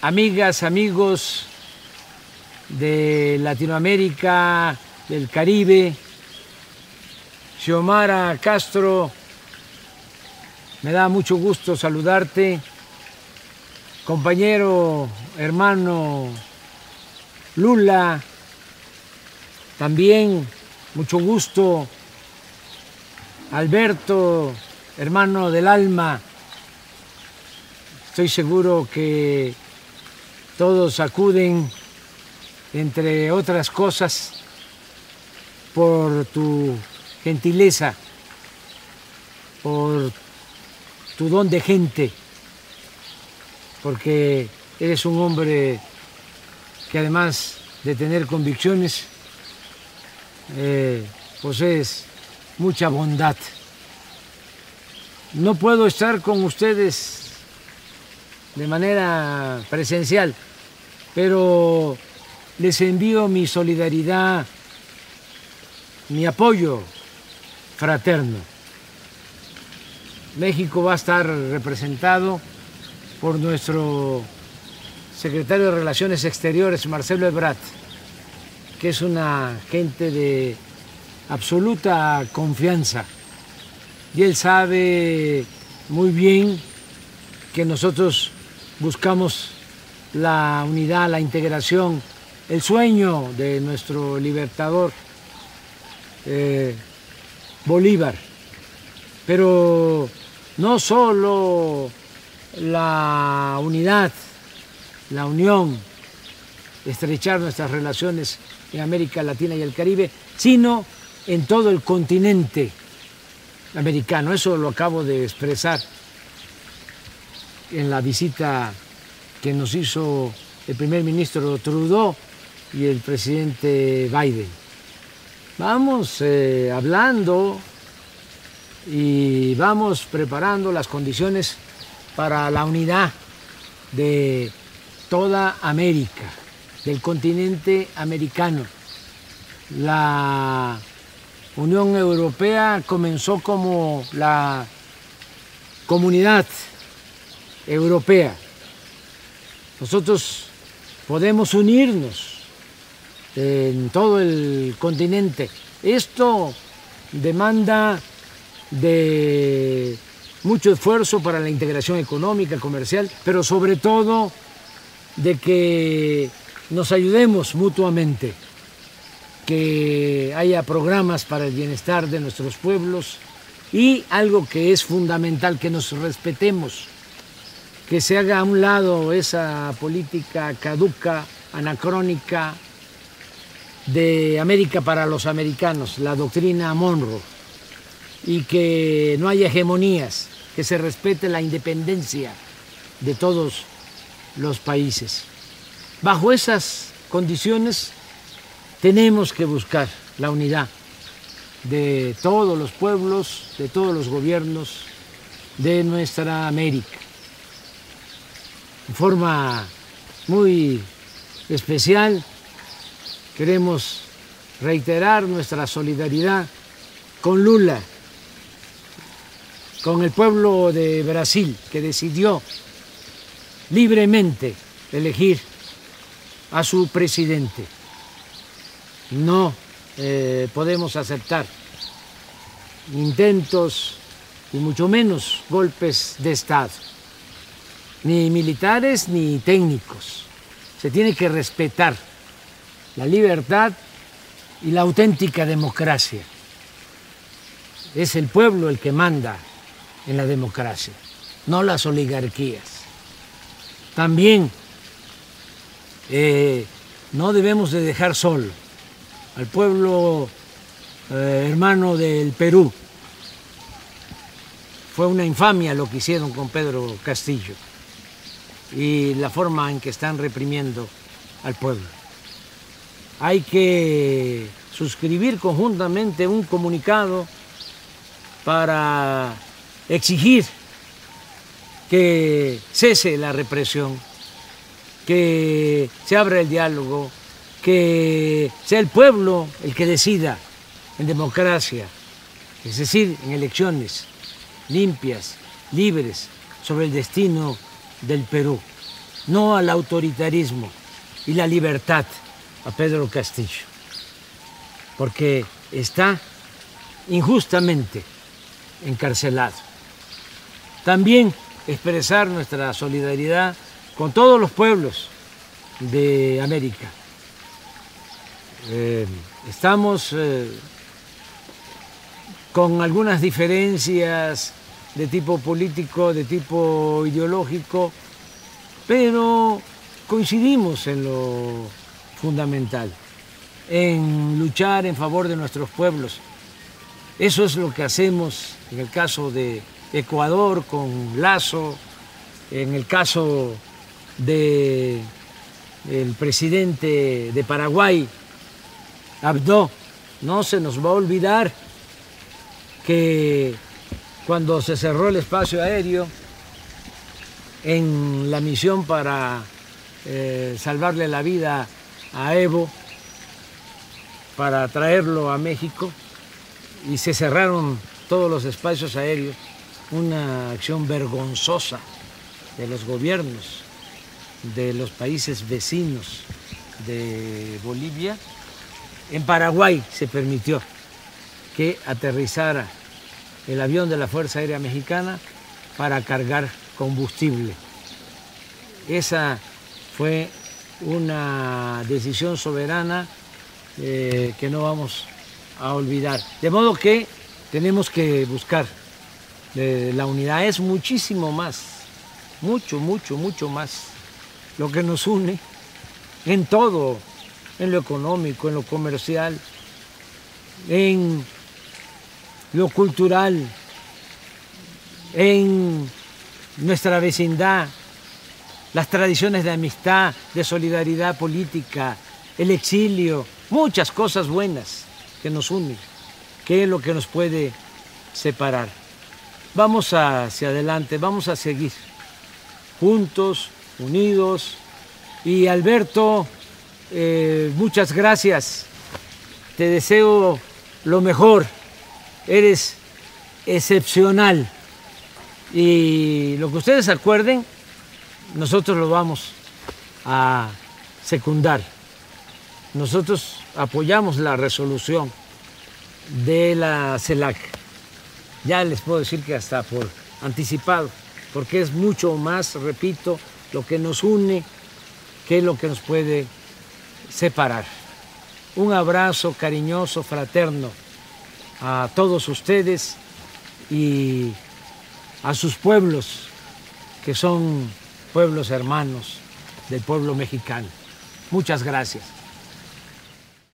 amigas, amigos de Latinoamérica, del Caribe, Xiomara Castro, me da mucho gusto saludarte, compañero, hermano Lula, también mucho gusto, Alberto, hermano del alma, estoy seguro que todos acuden, entre otras cosas, por tu gentileza, por tu don de gente, porque eres un hombre que además de tener convicciones, eh, posees mucha bondad. No puedo estar con ustedes de manera presencial, pero les envío mi solidaridad, mi apoyo fraterno. México va a estar representado por nuestro secretario de Relaciones Exteriores, Marcelo Ebrard, que es una gente de absoluta confianza. Y él sabe muy bien que nosotros buscamos la unidad, la integración, el sueño de nuestro libertador eh, Bolívar. Pero no solo la unidad, la unión, estrechar nuestras relaciones en América Latina y el Caribe, sino en todo el continente americano. Eso lo acabo de expresar en la visita que nos hizo el primer ministro Trudeau y el presidente Biden. Vamos eh, hablando y vamos preparando las condiciones para la unidad de toda América, del continente americano. La Unión Europea comenzó como la comunidad europea. Nosotros podemos unirnos en todo el continente. Esto demanda de mucho esfuerzo para la integración económica, comercial, pero sobre todo de que nos ayudemos mutuamente, que haya programas para el bienestar de nuestros pueblos y algo que es fundamental, que nos respetemos que se haga a un lado esa política caduca, anacrónica de América para los americanos, la doctrina Monroe, y que no haya hegemonías, que se respete la independencia de todos los países. Bajo esas condiciones tenemos que buscar la unidad de todos los pueblos, de todos los gobiernos de nuestra América en forma muy especial. Queremos reiterar nuestra solidaridad con Lula, con el pueblo de Brasil que decidió libremente elegir a su presidente. No eh, podemos aceptar intentos y mucho menos golpes de Estado ni militares ni técnicos. Se tiene que respetar la libertad y la auténtica democracia. Es el pueblo el que manda en la democracia, no las oligarquías. También eh, no debemos de dejar solo al pueblo eh, hermano del Perú. Fue una infamia lo que hicieron con Pedro Castillo y la forma en que están reprimiendo al pueblo. Hay que suscribir conjuntamente un comunicado para exigir que cese la represión, que se abra el diálogo, que sea el pueblo el que decida en democracia, es decir, en elecciones limpias, libres, sobre el destino del Perú. no al autoritarismo y la libertad a Pedro Castillo, porque está injustamente encarcelado. También expresar nuestra solidaridad con todos los pueblos de América. Eh, estamos eh, con algunas diferencias de tipo político, de tipo ideológico, pero coincidimos en lo fundamental, en luchar en favor de nuestros pueblos. Eso es lo que hacemos en el caso de Ecuador con Lazo, en el caso del presidente de Paraguay, Abdo. No se nos va a olvidar que cuando se cerró el espacio aéreo en la misión para eh, salvarle la vida a Evo, para traerlo a México, y se cerraron todos los espacios aéreos, una acción vergonzosa de los gobiernos de los países vecinos de Bolivia. En Paraguay se permitió que aterrizara el avión de la Fuerza Aérea Mexicana para cargar combustible. Esa fue una decisión soberana eh, que no vamos a olvidar. De modo que tenemos que buscar eh, la unidad. Es muchísimo más, mucho, mucho, mucho más lo que nos une en todo, en lo económico, en lo comercial, en lo cultural, en nuestra vecindad, las tradiciones de amistad, de solidaridad política, el exilio, muchas cosas buenas que nos unen, que es lo que nos puede separar. Vamos hacia adelante, vamos a seguir juntos, unidos. Y Alberto, eh, muchas gracias. Te deseo lo mejor. Eres excepcional. Y lo que ustedes acuerden, nosotros lo vamos a secundar. Nosotros apoyamos la resolución de la CELAC. Ya les puedo decir que hasta por anticipado, porque es mucho más, repito, lo que nos une que lo que nos puede separar. Un abrazo cariñoso, fraterno a todos ustedes y a sus pueblos, que son pueblos hermanos del pueblo mexicano. Muchas gracias.